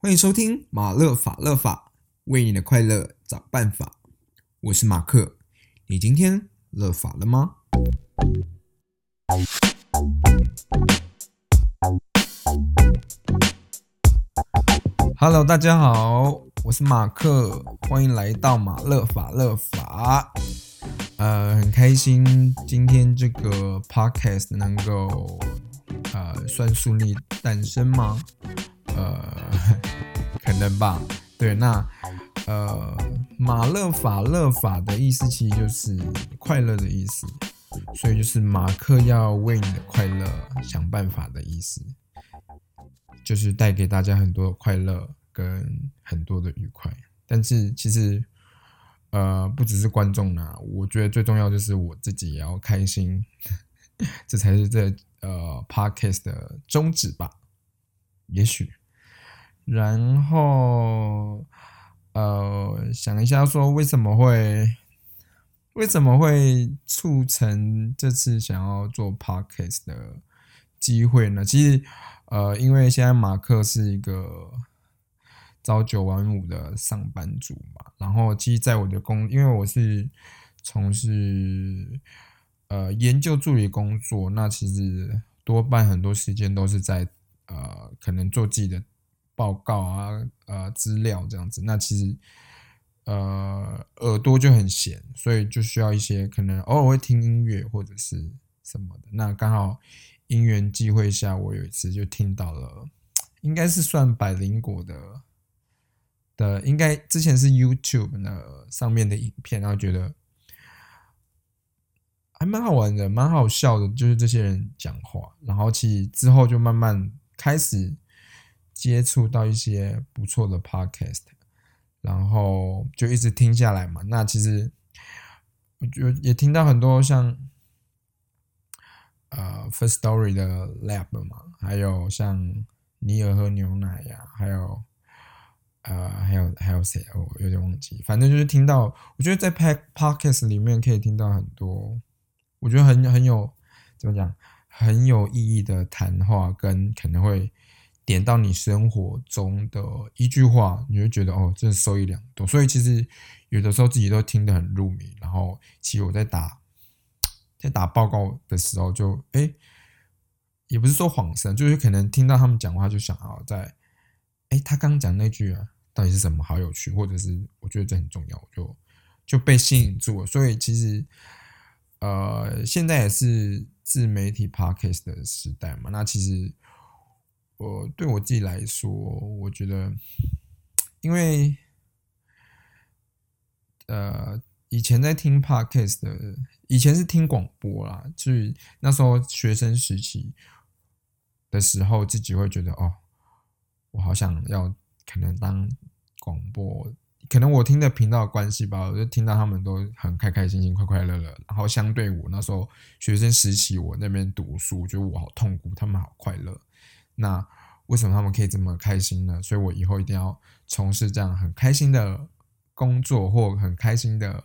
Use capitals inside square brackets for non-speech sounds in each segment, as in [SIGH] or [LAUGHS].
欢迎收听马勒法勒法，为你的快乐找办法。我是马克，你今天乐法了吗？Hello，大家好，我是马克，欢迎来到马勒法勒法。呃，很开心今天这个 podcast 能够呃算顺利诞生吗？呃，可能吧。对，那呃，马勒法勒法的意思其实就是快乐的意思，所以就是马克要为你的快乐想办法的意思，就是带给大家很多的快乐跟很多的愉快。但是其实。呃，不只是观众呢，我觉得最重要就是我自己也要开心，[LAUGHS] 这才是这呃 podcast 的宗旨吧。也许，然后呃，想一下说为什么会为什么会促成这次想要做 podcast 的机会呢？其实呃，因为现在马克是一个。朝九晚五的上班族嘛，然后其实在我的工，因为我是从事呃研究助理工作，那其实多半很多时间都是在呃可能做自己的报告啊呃资料这样子，那其实呃耳朵就很闲，所以就需要一些可能偶尔会听音乐或者是什么的。那刚好因缘际会下，我有一次就听到了，应该是算百灵果的。的应该之前是 YouTube 那上面的影片，然后觉得还蛮好玩的，蛮好笑的，就是这些人讲话。然后其实之后就慢慢开始接触到一些不错的 Podcast，然后就一直听下来嘛。那其实我觉得也听到很多像呃 First Story 的 Lab 嘛，还有像尼尔喝牛奶呀，还有。呃，还有还有谁？我有点忘记。反正就是听到，我觉得在拍 podcast 里面可以听到很多，我觉得很很有怎么讲，很有意义的谈话，跟可能会点到你生活中的一句话，你会觉得哦，真的收益良多。所以其实有的时候自己都听得很入迷。然后其实我在打在打报告的时候，就哎，也不是说恍神，就是可能听到他们讲话，就想要在哎，他刚讲那句啊。到底是什么好有趣，或者是我觉得这很重要，我就就被吸引住了。所以其实，呃，现在也是自媒体 podcast 的时代嘛。那其实，我对我自己来说，我觉得，因为，呃，以前在听 podcast 的，以前是听广播啦，就是那时候学生时期的时候，自己会觉得哦，我好想要。可能当广播，可能我听的频道关系吧，我就听到他们都很开开心心、快快乐乐。然后相对我那时候学生时期，我那边读书，觉得我好痛苦，他们好快乐。那为什么他们可以这么开心呢？所以我以后一定要从事这样很开心的工作或很开心的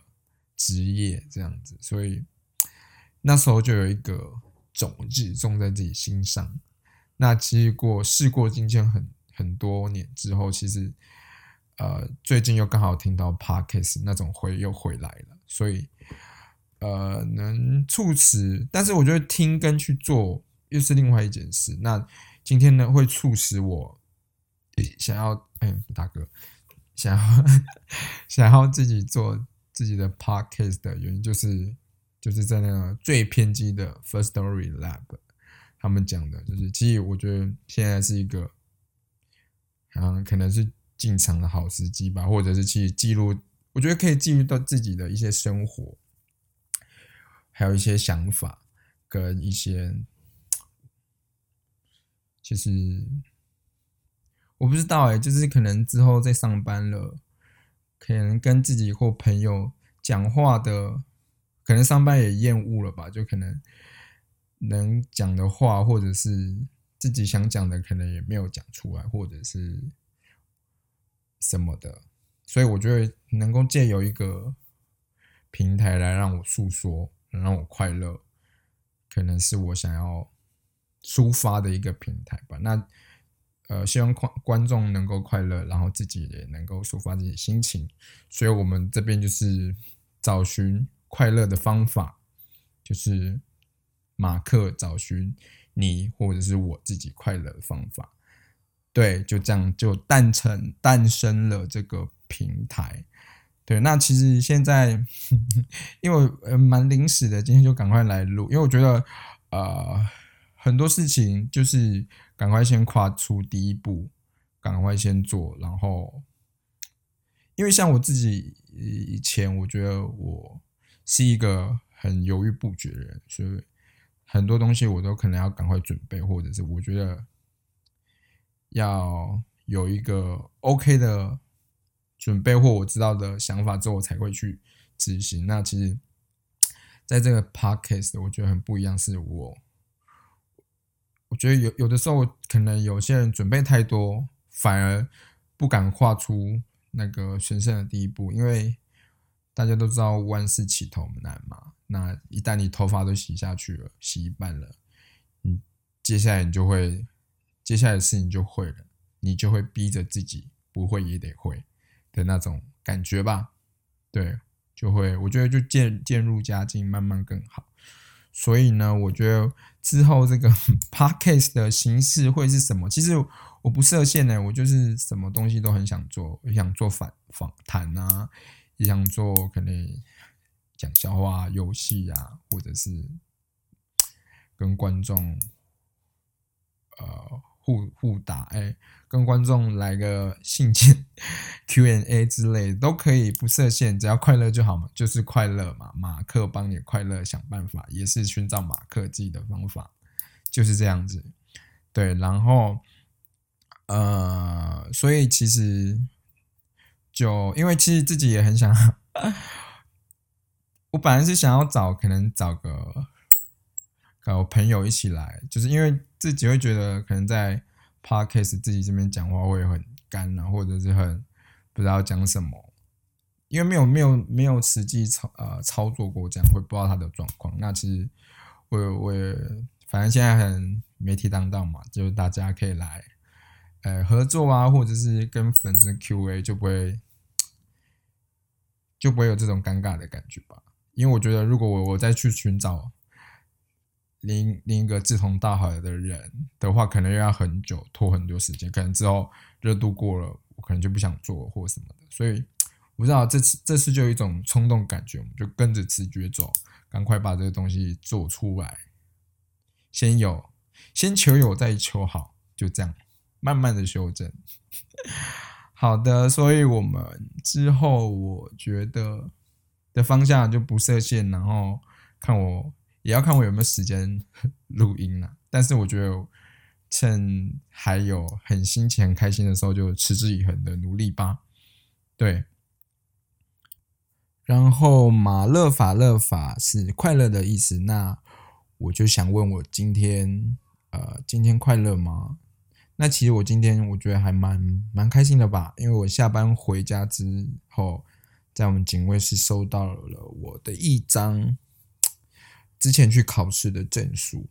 职业，这样子。所以那时候就有一个种子种在自己心上。那其实过事过境迁很。很多年之后，其实，呃，最近又刚好听到 Parkes 那种回又回来了，所以，呃，能促使，但是我觉得听跟去做又是另外一件事。那今天呢，会促使我想要，哎，大哥，想要 [LAUGHS] 想要自己做自己的 Parkes 的原因，就是就是在那个最偏激的 First Story Lab，他们讲的，就是其实我觉得现在是一个。嗯，可能是进场的好时机吧，或者是去记录，我觉得可以记录到自己的一些生活，还有一些想法跟一些，其实我不知道哎，就是可能之后在上班了，可能跟自己或朋友讲话的，可能上班也厌恶了吧，就可能能讲的话，或者是。自己想讲的可能也没有讲出来，或者是什么的，所以我觉得能够借由一个平台来让我诉说，能让我快乐，可能是我想要抒发的一个平台吧。那呃，希望观观众能够快乐，然后自己也能够抒发自己的心情，所以我们这边就是找寻快乐的方法，就是马克找寻你或者是我自己快乐的方法，对，就这样就诞成诞生了这个平台。对，那其实现在 [LAUGHS] 因为蛮临时的，今天就赶快来录，因为我觉得呃很多事情就是赶快先跨出第一步，赶快先做，然后因为像我自己以前，我觉得我是一个很犹豫不决的人，所以很多东西我都可能要赶快准备，或者是我觉得要有一个 OK 的。准备或我知道的想法之后，我才会去执行。那其实，在这个 podcast，我觉得很不一样。是我，我觉得有有的时候，可能有些人准备太多，反而不敢跨出那个神圣的第一步。因为大家都知道万事起头难嘛。那一旦你头发都洗下去了，洗一半了，你接下来你就会，接下来的事情就会了，你就会逼着自己不会也得会。的那种感觉吧，对，就会我觉得就渐渐入佳境，慢慢更好。所以呢，我觉得之后这个 [LAUGHS] podcast 的形式会是什么？其实我不设限呢，我就是什么东西都很想做，也想做访访谈啊，也想做可能讲笑话、游戏啊，或者是跟观众呃。互互打，哎，跟观众来个信件 [LAUGHS] Q&A 之类都可以，不设限，只要快乐就好嘛，就是快乐嘛。马克帮你快乐想办法，也是寻找马克自己的方法，就是这样子。对，然后，呃，所以其实就因为其实自己也很想，[LAUGHS] 我本来是想要找，可能找个。找朋友一起来，就是因为自己会觉得可能在 podcast 自己这边讲话会很干啊，或者是很不知道讲什么，因为没有没有没有实际操呃操作过这样，会不知道他的状况。那其实我我反正现在很媒体当道嘛，就是大家可以来呃合作啊，或者是跟粉丝 Q&A 就不会就不会有这种尴尬的感觉吧。因为我觉得如果我我再去寻找。另另一个志同道合的人的话，可能又要很久拖很多时间，可能之后热度过了，我可能就不想做或什么的。所以我知道这次这次就有一种冲动感觉，我们就跟着直觉走，赶快把这个东西做出来。先有，先求有，再求好，就这样慢慢的修正。[LAUGHS] 好的，所以我们之后我觉得的方向就不设限，然后看我。也要看我有没有时间 [LAUGHS] 录音了，但是我觉得趁还有很心情很开心的时候，就持之以恒的努力吧。对，然后马勒法勒法是快乐的意思，那我就想问我今天呃今天快乐吗？那其实我今天我觉得还蛮蛮开心的吧，因为我下班回家之后，在我们警卫室收到了我的一张。之前去考试的证书，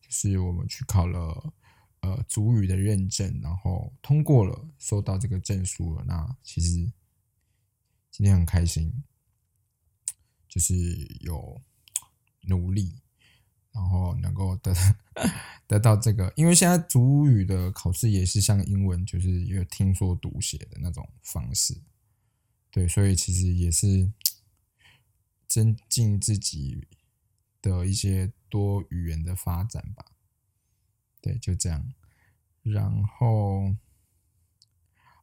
就是我们去考了呃主语的认证，然后通过了，收到这个证书了。那其实今天很开心，就是有努力，然后能够得 [LAUGHS] 得到这个，因为现在主语的考试也是像英文，就是有听说读写的那种方式，对，所以其实也是增进自己。的一些多语言的发展吧，对，就这样。然后，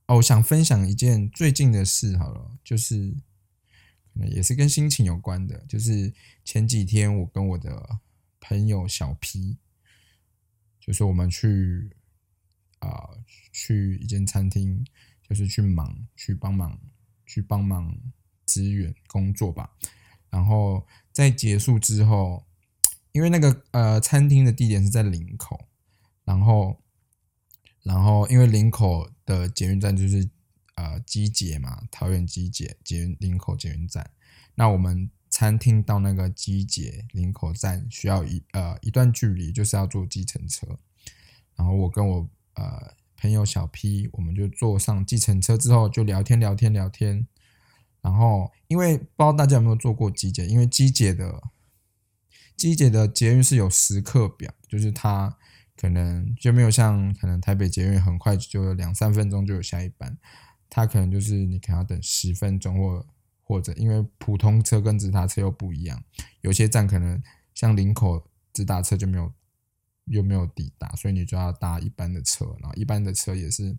哦，我想分享一件最近的事好了，就是可能也是跟心情有关的，就是前几天我跟我的朋友小 P，就是我们去啊去一间餐厅，就是去忙去帮忙去帮忙支援工作吧。然后在结束之后，因为那个呃餐厅的地点是在林口，然后然后因为林口的捷运站就是呃机捷嘛，桃园机捷捷运林口捷运站，那我们餐厅到那个机捷林口站需要一呃一段距离，就是要坐计程车。然后我跟我呃朋友小 P，我们就坐上计程车之后就聊天聊天聊天。然后因为不知道大家有没有做过机捷，因为机捷的机捷的捷运是有时刻表，就是它可能就没有像可能台北捷运很快就两三分钟就有下一班，它可能就是你可能要等十分钟或或者因为普通车跟直达车又不一样，有些站可能像林口直达车就没有。又没有抵达，所以你就要搭一般的车，然后一般的车也是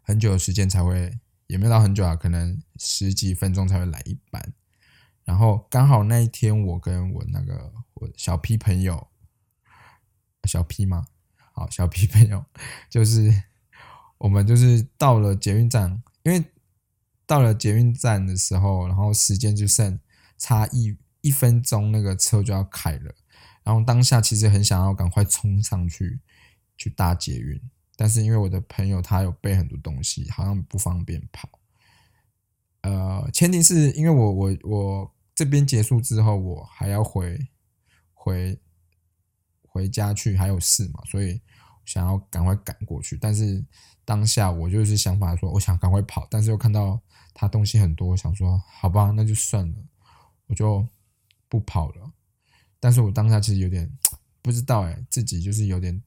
很久的时间才会，也没有到很久啊，可能十几分钟才会来一班。然后刚好那一天，我跟我那个我小 P 朋友，小 P 吗？好，小 P 朋友，[LAUGHS] 就是我们就是到了捷运站，因为到了捷运站的时候，然后时间就剩差一一分钟，那个车就要开了。然后当下其实很想要赶快冲上去去搭捷运，但是因为我的朋友他有背很多东西，好像不方便跑。呃，前提是因为我我我这边结束之后，我还要回回回家去，还有事嘛，所以想要赶快赶过去。但是当下我就是想法说，我想赶快跑，但是又看到他东西很多，想说好吧，那就算了，我就不跑了。但是我当下其实有点 [TSK] 不知道哎，自己就是有点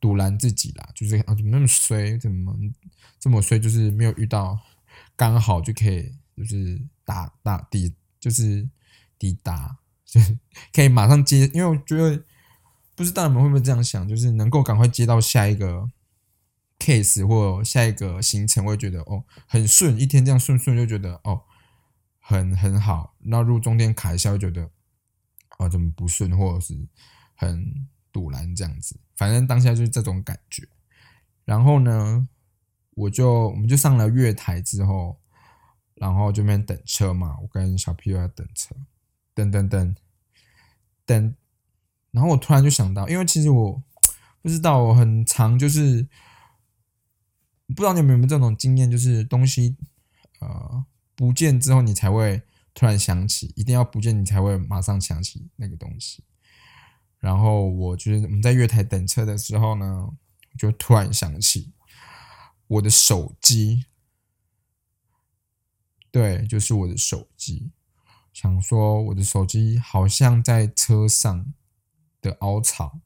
堵拦自己啦，就是啊怎么那么衰，怎么这么衰，就是没有遇到刚好就可以就是打打抵就是抵达，就是 [LAUGHS] 可以马上接，因为我觉得不知道你们会不会这样想，就是能够赶快接到下一个 case 或下一个行程，会觉得哦很顺，一天这样顺顺就觉得哦很很好，那如果中间卡一下，会觉得。啊，怎么不顺，或者是很堵拦这样子，反正当下就是这种感觉。然后呢，我就我们就上了月台之后，然后这边等车嘛，我跟小 P 在等车，等等等等。然后我突然就想到，因为其实我不知道，我很长就是不知道你有没有这种经验，就是东西呃不见之后，你才会。突然想起，一定要不见你才会马上想起那个东西。然后我就是我们在月台等车的时候呢，就突然想起我的手机，对，就是我的手机。想说我的手机好像在车上的凹槽，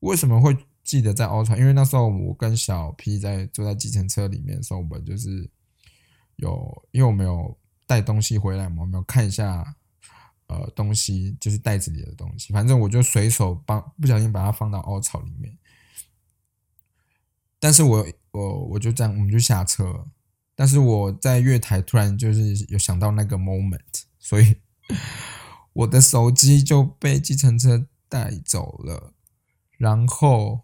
为什么会记得在凹槽？因为那时候我跟小 P 在坐在计程车里面的时候，我们就是有，因为我没有。带东西回来嘛？我们看一下，呃，东西就是袋子里的东西。反正我就随手帮不小心把它放到凹槽里面。但是我我我就这样，我们就下车。但是我在月台突然就是有想到那个 moment，所以 [LAUGHS] 我的手机就被计程车带走了。然后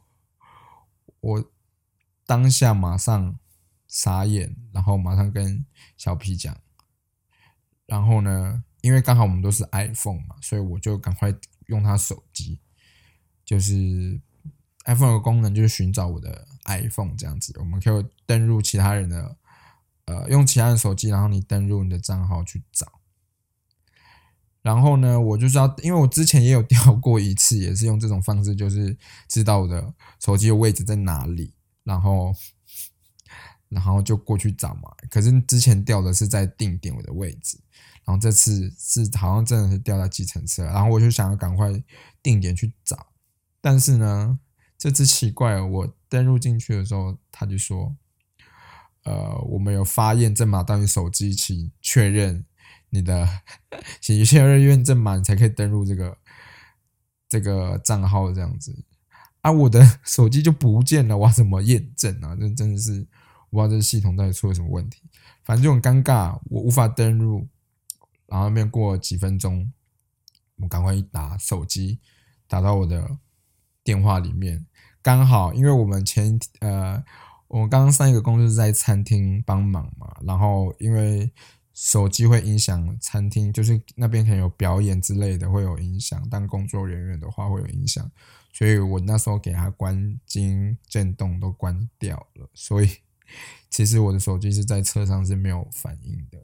我当下马上傻眼，然后马上跟小皮讲。然后呢，因为刚好我们都是 iPhone 嘛，所以我就赶快用他手机，就是 iPhone 的功能就是寻找我的 iPhone 这样子，我们可以登入其他人的，呃，用其他人手机，然后你登入你的账号去找。然后呢，我就知道，因为我之前也有调过一次，也是用这种方式，就是知道我的手机的位置在哪里，然后。然后就过去找嘛，可是之前掉的是在定点我的位置，然后这次是好像真的是掉在计程车，然后我就想要赶快定点去找，但是呢，这次奇怪了，我登录进去的时候，他就说，呃，我们有发验证码到你手机，请确认你的，请确认验证码，你才可以登录这个这个账号这样子，啊，我的 [LAUGHS] 手机就不见了，我怎么验证啊？这真的是。我不知道这系统到底出了什么问题，反正就很尴尬，我无法登录。然后那边过了几分钟，我赶快一打手机，打到我的电话里面，刚好因为我们前呃，我刚刚上一个公司在餐厅帮忙嘛，然后因为手机会影响餐厅，就是那边可能有表演之类的会有影响，当工作人员的话会有影响，所以我那时候给他关静震动都关掉了，所以。其实我的手机是在车上是没有反应的，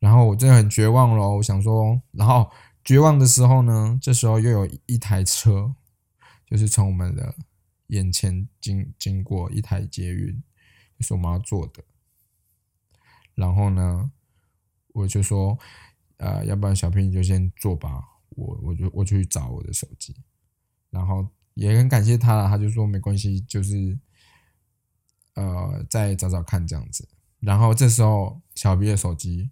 然后我真的很绝望了。我想说，然后绝望的时候呢，这时候又有一台车，就是从我们的眼前经经过一台捷运，就是我们要坐的。然后呢，我就说，呃，要不然小平你就先坐吧，我我就我去找我的手机。然后也很感谢他，他就说没关系，就是呃再找找看这样子。然后这时候小 B 的手机，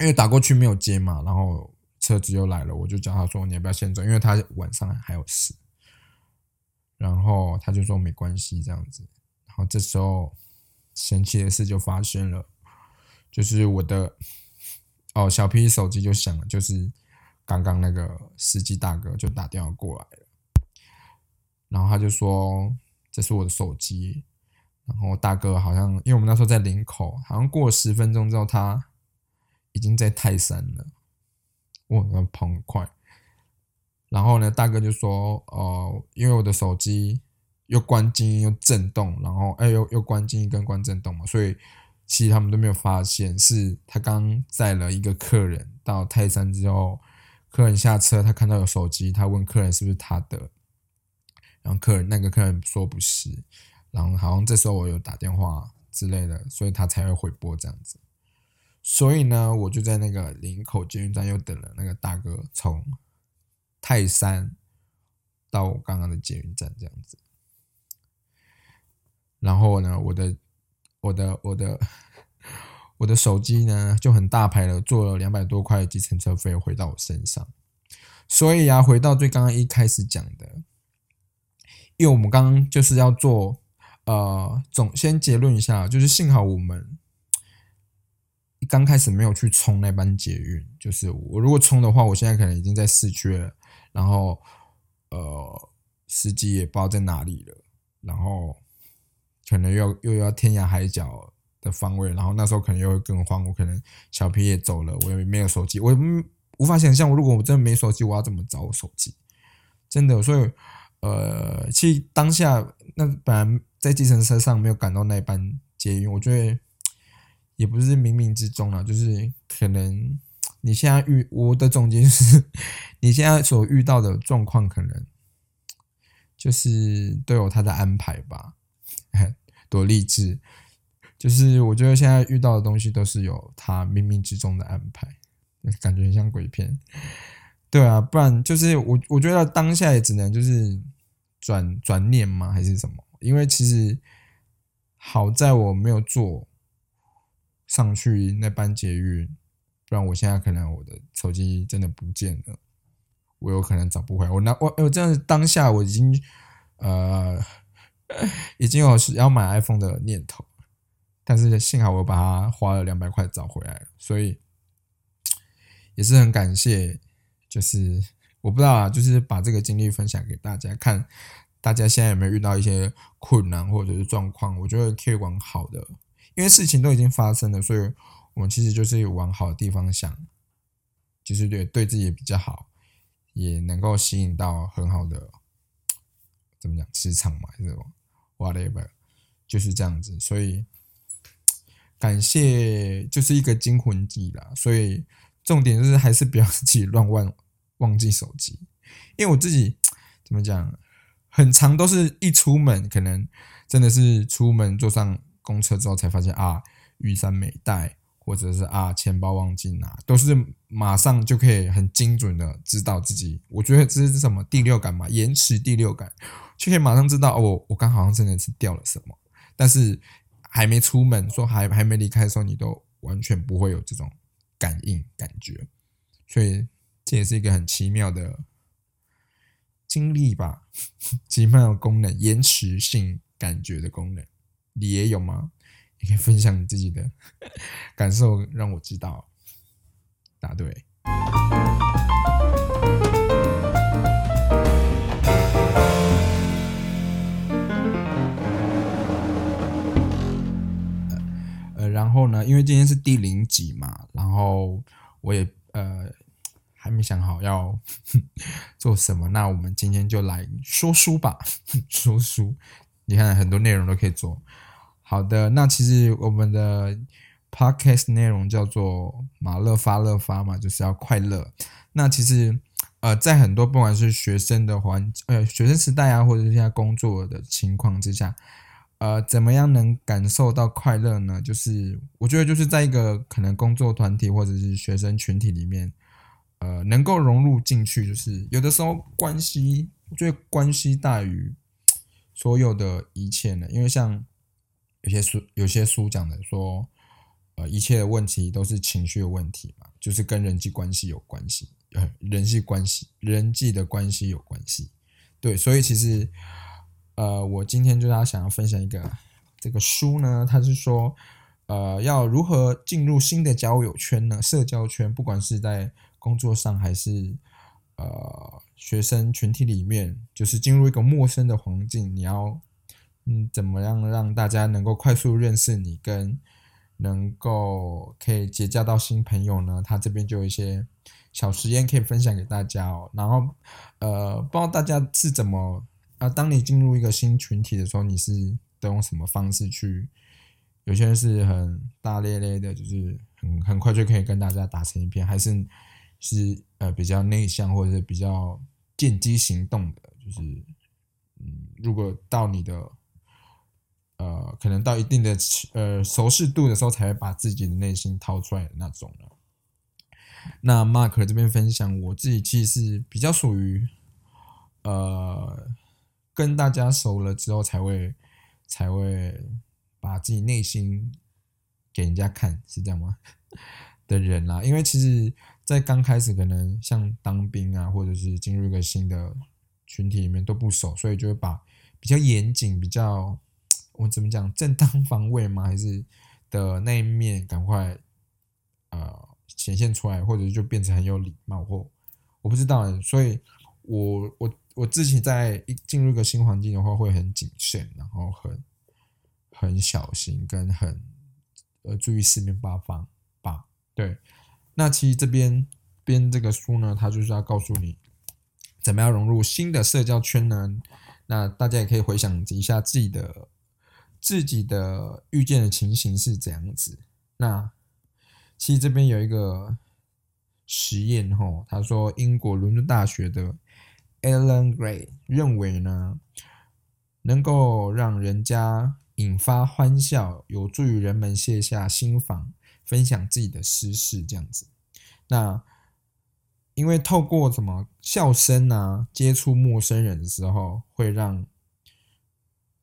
因为打过去没有接嘛，然后车子又来了，我就叫他说你要不要先走，因为他晚上还有事。然后他就说没关系这样子。然后这时候神奇的事就发生了，就是我的哦小 P 手机就响了，就是刚刚那个司机大哥就打电话过来了，然后他就说这是我的手机。然后大哥好像，因为我们那时候在林口，好像过十分钟之后，他已经在泰山了。哇，那跑很快。然后呢，大哥就说：“哦，因为我的手机又关静音又震动，然后哎又又关静音跟关震动嘛，所以其实他们都没有发现，是他刚载了一个客人到泰山之后，客人下车，他看到有手机，他问客人是不是他的，然后客人那个客人说不是。”然后好像这时候我有打电话之类的，所以他才会回拨这样子。所以呢，我就在那个林口捷运站又等了那个大哥从泰山到我刚刚的捷运站这样子。然后呢，我的我的我的我的手机呢就很大牌了，做了两百多块的计程车费回到我身上。所以啊，回到最刚刚一开始讲的，因为我们刚刚就是要做。呃，总先结论一下，就是幸好我们刚开始没有去冲那班捷运。就是我如果冲的话，我现在可能已经在市区了，然后呃，司机也不知道在哪里了，然后可能又又要天涯海角的方位，然后那时候可能又会更慌。我可能小皮也走了，我也没有手机，我无法想象，如果我真的没手机，我要怎么找我手机？真的，所以呃，其实当下那本来。在计程车上没有赶到那班捷运，我觉得也不是冥冥之中啊，就是可能你现在遇我的总结是，你现在所遇到的状况可能就是都有他的安排吧，多励志！就是我觉得现在遇到的东西都是有他冥冥之中的安排，感觉很像鬼片。对啊，不然就是我我觉得当下也只能就是转转念吗，还是什么？因为其实好在我没有做上去那班捷运，不然我现在可能我的手机真的不见了，我有可能找不回来。我那我我这样当下我已经呃已经有要买 iPhone 的念头，但是幸好我把它花了两百块找回来了，所以也是很感谢。就是我不知道啊，就是把这个经历分享给大家看。大家现在有没有遇到一些困难或者是状况？我觉得可以往好的，因为事情都已经发生了，所以我们其实就是往好的地方想，就是对对自己也比较好，也能够吸引到很好的怎么讲磁场嘛，这种 whatever 就是这样子。所以感谢就是一个惊魂记啦。所以重点就是还是不要 [LAUGHS] 自己乱忘忘记手机，因为我自己怎么讲？很长都是一出门，可能真的是出门坐上公车之后才发现啊，雨伞没带，或者是啊钱包忘记拿，都是马上就可以很精准的知道自己。我觉得这是什么第六感嘛，延迟第六感，就可以马上知道哦，我刚好像真的是掉了什么。但是还没出门，说还还没离开的时候，你都完全不会有这种感应感觉，所以这也是一个很奇妙的。经历吧，[LAUGHS] 奇妙的功能，延迟性感觉的功能，你也有吗？[LAUGHS] 你可以分享你自己的 [LAUGHS] 感受，让我知道。答对。呃，然后呢？因为今天是第零集嘛，然后我也呃。还没想好要 [LAUGHS] 做什么，那我们今天就来说书吧。说书，你看很多内容都可以做。好的，那其实我们的 podcast 内容叫做“马乐发乐发”嘛，就是要快乐。那其实呃，在很多不管是学生的环呃学生时代啊，或者是现在工作的情况之下，呃，怎么样能感受到快乐呢？就是我觉得就是在一个可能工作团体或者是学生群体里面，呃，能够融入进去，就是有的时候关系，我觉得关系大于所有的一切呢。因为像有些书有些书讲的说，呃，一切的问题都是情绪的问题嘛，就是跟人际关系有关系。呃，人际关系、人际的关系有关系，对，所以其实，呃，我今天就要想要分享一个这个书呢，它是说，呃，要如何进入新的交友圈呢？社交圈，不管是在工作上还是呃学生群体里面，就是进入一个陌生的环境，你要嗯怎么样让大家能够快速认识你，跟能够可以结交到新朋友呢？他这边就有一些。小实验可以分享给大家哦，然后，呃，不知道大家是怎么啊？当你进入一个新群体的时候，你是都用什么方式去？有些人是很大咧咧的，就是很很快就可以跟大家打成一片，还是是呃比较内向或者是比较见机行动的，就是嗯，如果到你的呃可能到一定的呃熟视度的时候，才会把自己的内心掏出来的那种？那 Mark 这边分享，我自己其实是比较属于，呃，跟大家熟了之后才会才会把自己内心给人家看，是这样吗？[LAUGHS] 的人啦，因为其实，在刚开始可能像当兵啊，或者是进入一个新的群体里面都不熟，所以就会把比较严谨、比较我怎么讲正当 [LAUGHS] 防卫吗？还是的那一面赶快呃。显现出来，或者就变成很有礼貌，或我不知道，所以我我我自己在一进入一个新环境的话，会很谨慎，然后很很小心，跟很呃注意四面八方吧。对，那其实这边编这个书呢，它就是要告诉你怎么样融入新的社交圈呢？那大家也可以回想一下自己的自己的遇见的情形是怎样子。那其实这边有一个实验，哈，他说英国伦敦大学的 Alan Gray 认为呢，能够让人家引发欢笑，有助于人们卸下心防，分享自己的私事，这样子。那因为透过什么笑声啊，接触陌生人的时候，会让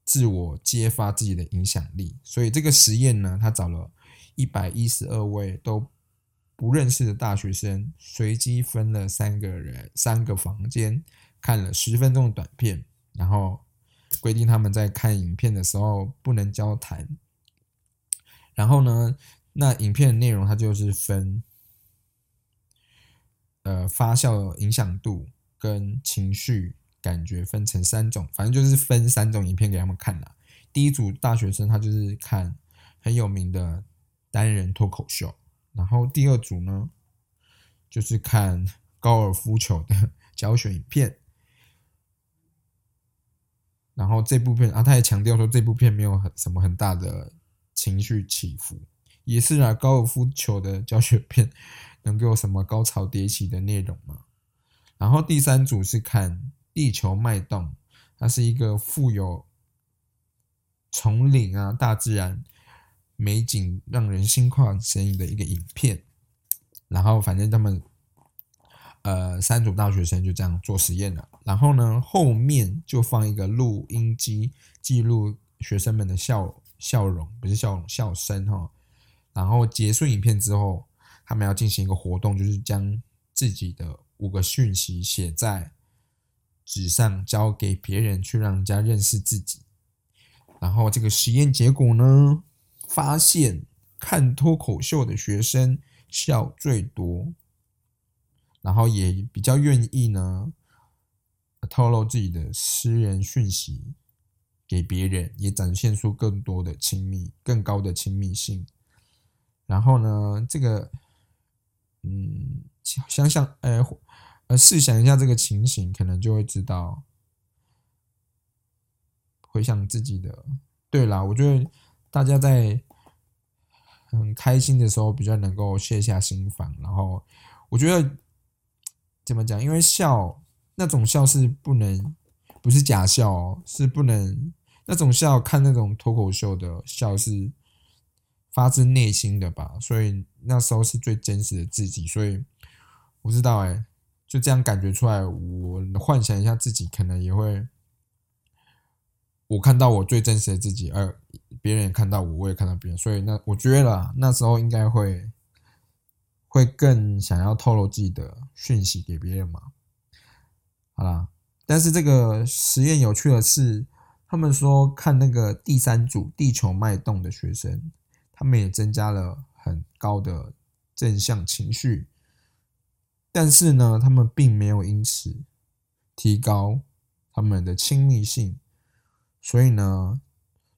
自我揭发自己的影响力，所以这个实验呢，他找了。一百一十二位都不认识的大学生，随机分了三个人、三个房间，看了十分钟的短片，然后规定他们在看影片的时候不能交谈。然后呢，那影片的内容它就是分，呃，发酵影响度跟情绪感觉分成三种，反正就是分三种影片给他们看了。第一组大学生他就是看很有名的。单人脱口秀，然后第二组呢，就是看高尔夫球的教学影片，然后这部片啊，他也强调说这部片没有很什么很大的情绪起伏，也是啊，高尔夫球的教学片能够有什么高潮迭起的内容吗？然后第三组是看地球脉动，它是一个富有丛林啊，大自然。美景让人心旷神怡的一个影片，然后反正他们呃三组大学生就这样做实验了，然后呢后面就放一个录音机记录学生们的笑笑容，不是笑容笑声哈，然后结束影片之后，他们要进行一个活动，就是将自己的五个讯息写在纸上，交给别人去让人家认识自己，然后这个实验结果呢？发现看脱口秀的学生笑最多，然后也比较愿意呢透露自己的私人讯息给别人，也展现出更多的亲密、更高的亲密性。然后呢，这个嗯，想想呃呃，试想一下这个情形，可能就会知道，回想自己的。对啦，我觉得。大家在很开心的时候，比较能够卸下心防。然后，我觉得怎么讲？因为笑那种笑是不能，不是假笑哦，是不能那种笑。看那种脱口秀的笑是发自内心的吧，所以那时候是最真实的自己。所以我知道，哎，就这样感觉出来。我幻想一下自己，可能也会，我看到我最真实的自己，而别人也看到我，我也看到别人。所以那我觉得那时候应该会。会更想要透露自己的讯息给别人嘛？好啦，但是这个实验有趣的是，他们说看那个第三组地球脉动的学生，他们也增加了很高的正向情绪，但是呢，他们并没有因此提高他们的亲密性。所以呢，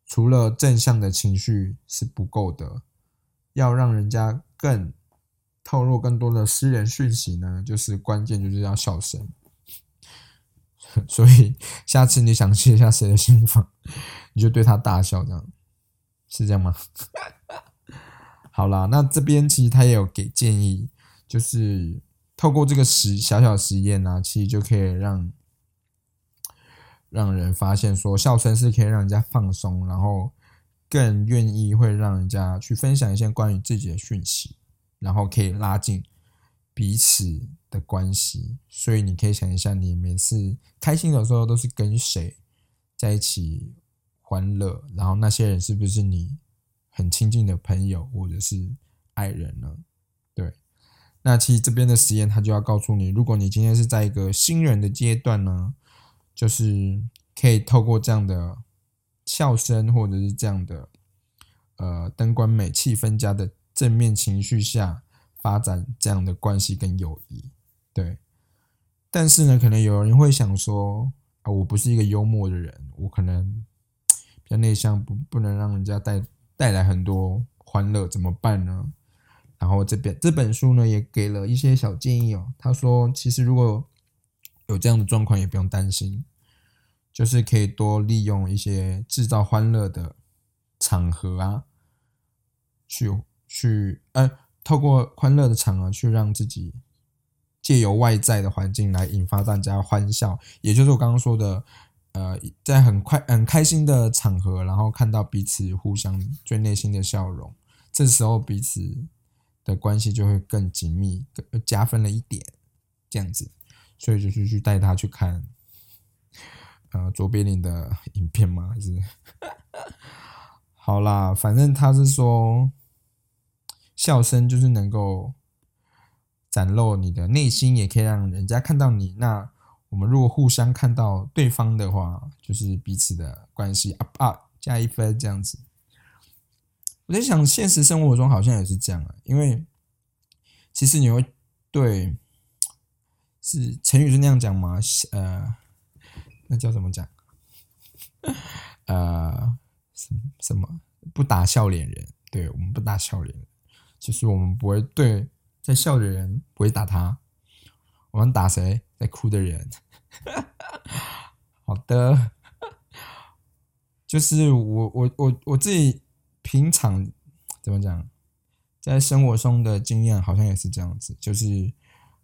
除了正向的情绪是不够的，要让人家更。透露更多的私人讯息呢，就是关键就是要笑声。[LAUGHS] 所以下次你想泄一下谁的心房，你就对他大笑，这样是这样吗？[LAUGHS] 好啦，那这边其实他也有给建议，就是透过这个实小小实验呢，其实就可以让让人发现说，笑声是可以让人家放松，然后更愿意会让人家去分享一些关于自己的讯息。然后可以拉近彼此的关系，所以你可以想一下，你每次开心的时候都是跟谁在一起欢乐，然后那些人是不是你很亲近的朋友或者是爱人呢？对，那其实这边的实验他就要告诉你，如果你今天是在一个新人的阶段呢，就是可以透过这样的笑声或者是这样的呃灯光美、气氛佳的。正面情绪下发展这样的关系跟友谊，对。但是呢，可能有人会想说啊，我不是一个幽默的人，我可能比较内向，不不能让人家带带来很多欢乐，怎么办呢？然后这边这本书呢也给了一些小建议哦。他说，其实如果有这样的状况，也不用担心，就是可以多利用一些制造欢乐的场合啊，去。去，呃，透过欢乐的场合去让自己借由外在的环境来引发大家欢笑，也就是我刚刚说的，呃，在很快很开心的场合，然后看到彼此互相最内心的笑容，这时候彼此的关系就会更紧密，加分了一点，这样子，所以就是去带他去看，呃，卓别林的 [LAUGHS] 影片吗？还是，好啦，反正他是说。笑声就是能够展露你的内心，也可以让人家看到你。那我们如果互相看到对方的话，就是彼此的关系 up up 加一分这样子。我在想，现实生活中好像也是这样啊，因为其实你会对是成语是那样讲吗？呃，那叫怎么讲？呃，什么什么不打笑脸人？对我们不打笑脸。就是我们不会对在笑的人不会打他，我们打谁在哭的人。[LAUGHS] 好的，[LAUGHS] 就是我我我我自己平常怎么讲，在生活中的经验好像也是这样子，就是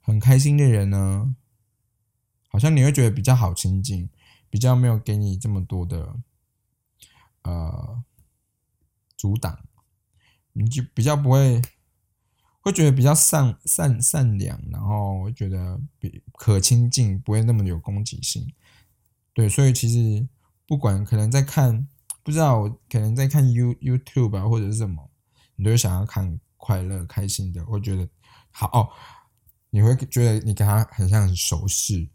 很开心的人呢，好像你会觉得比较好亲近，比较没有给你这么多的呃阻挡。你就比较不会，会觉得比较善善善良，然后会觉得比可亲近，不会那么有攻击性。对，所以其实不管可能在看，不知道我可能在看 You YouTube 啊或者是什么，你都想要看快乐开心的，会觉得好哦。你会觉得你跟他很像很熟识，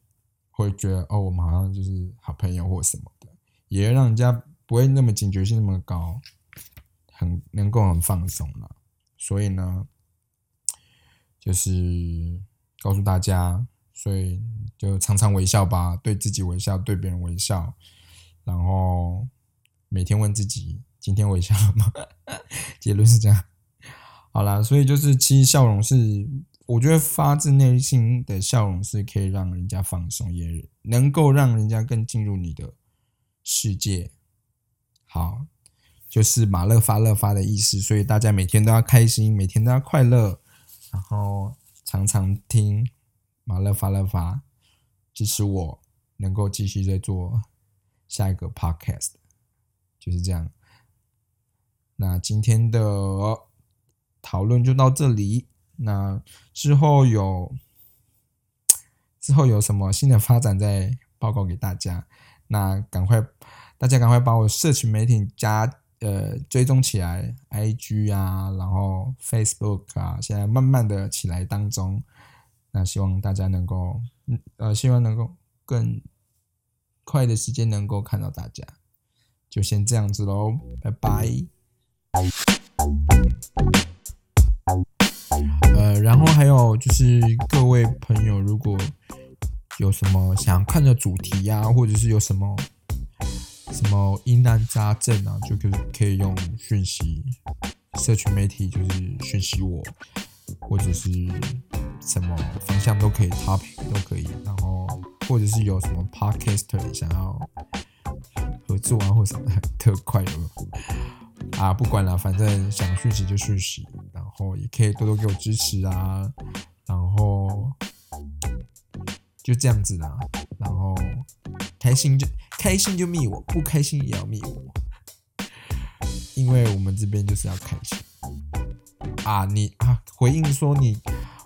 会觉得哦，我们好像就是好朋友或什么的，也会让人家不会那么警觉性那么高。很能够很放松了，所以呢，就是告诉大家，所以就常常微笑吧，对自己微笑，对别人微笑，然后每天问自己今天微笑了吗？[LAUGHS] 结论是这样。好啦，所以就是其实笑容是，我觉得发自内心的笑容是可以让人家放松，也能够让人家更进入你的世界。好。就是马乐发乐发的意思，所以大家每天都要开心，每天都要快乐，然后常常听马乐发乐发，支持我能够继续再做下一个 podcast，就是这样。那今天的讨论就到这里。那之后有之后有什么新的发展再报告给大家。那赶快大家赶快把我社群媒体加呃追踪起来，IG 啊，然后 Facebook 啊，现在慢慢的起来当中。那希望大家能够，呃，希望能够更快的时间能够看到大家。就先这样子喽，拜拜。呃，然后还有就是各位朋友，如果有什么想看的主题呀，或者是有什么什么疑难杂症啊，就可以可以用讯息，社群媒体就是讯息我，或者是什么方向都可以，topic 都可以，然后或者是有什么 podcaster 想要合作啊，或什么的特快乐。啊，不管了，反正想讯息就讯息，然后也可以多多给我支持啊，然后就这样子啦，然后开心就开心就密我，不开心也要密我，因为我们这边就是要开心啊！你啊，回应说你，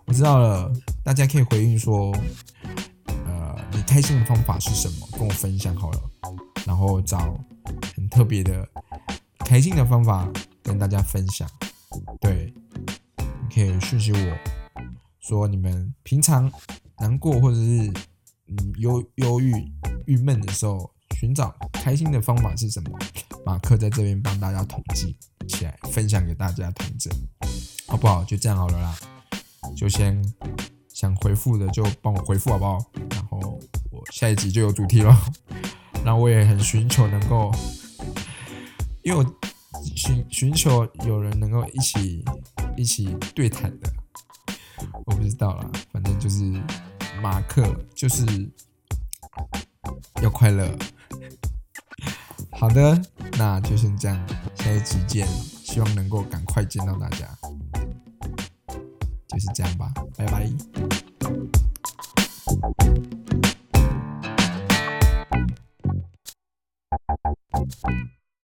我知道了，大家可以回应说，呃，你开心的方法是什么？跟我分享好了，然后找很特别的。开心的方法跟大家分享，对，你可以讯息我说你们平常难过或者是嗯忧忧郁郁闷的时候，寻找开心的方法是什么？马克在这边帮大家统计起来，分享给大家听着，好不好？就这样好了啦，就先想回复的就帮我回复好不好？然后我下一集就有主题了，那我也很寻求能够。因为我寻寻求有人能够一起一起对谈的，我不知道啦，反正就是马克就是要快乐。好的，那就先这样，下一集见，希望能够赶快见到大家，就是这样吧，拜拜。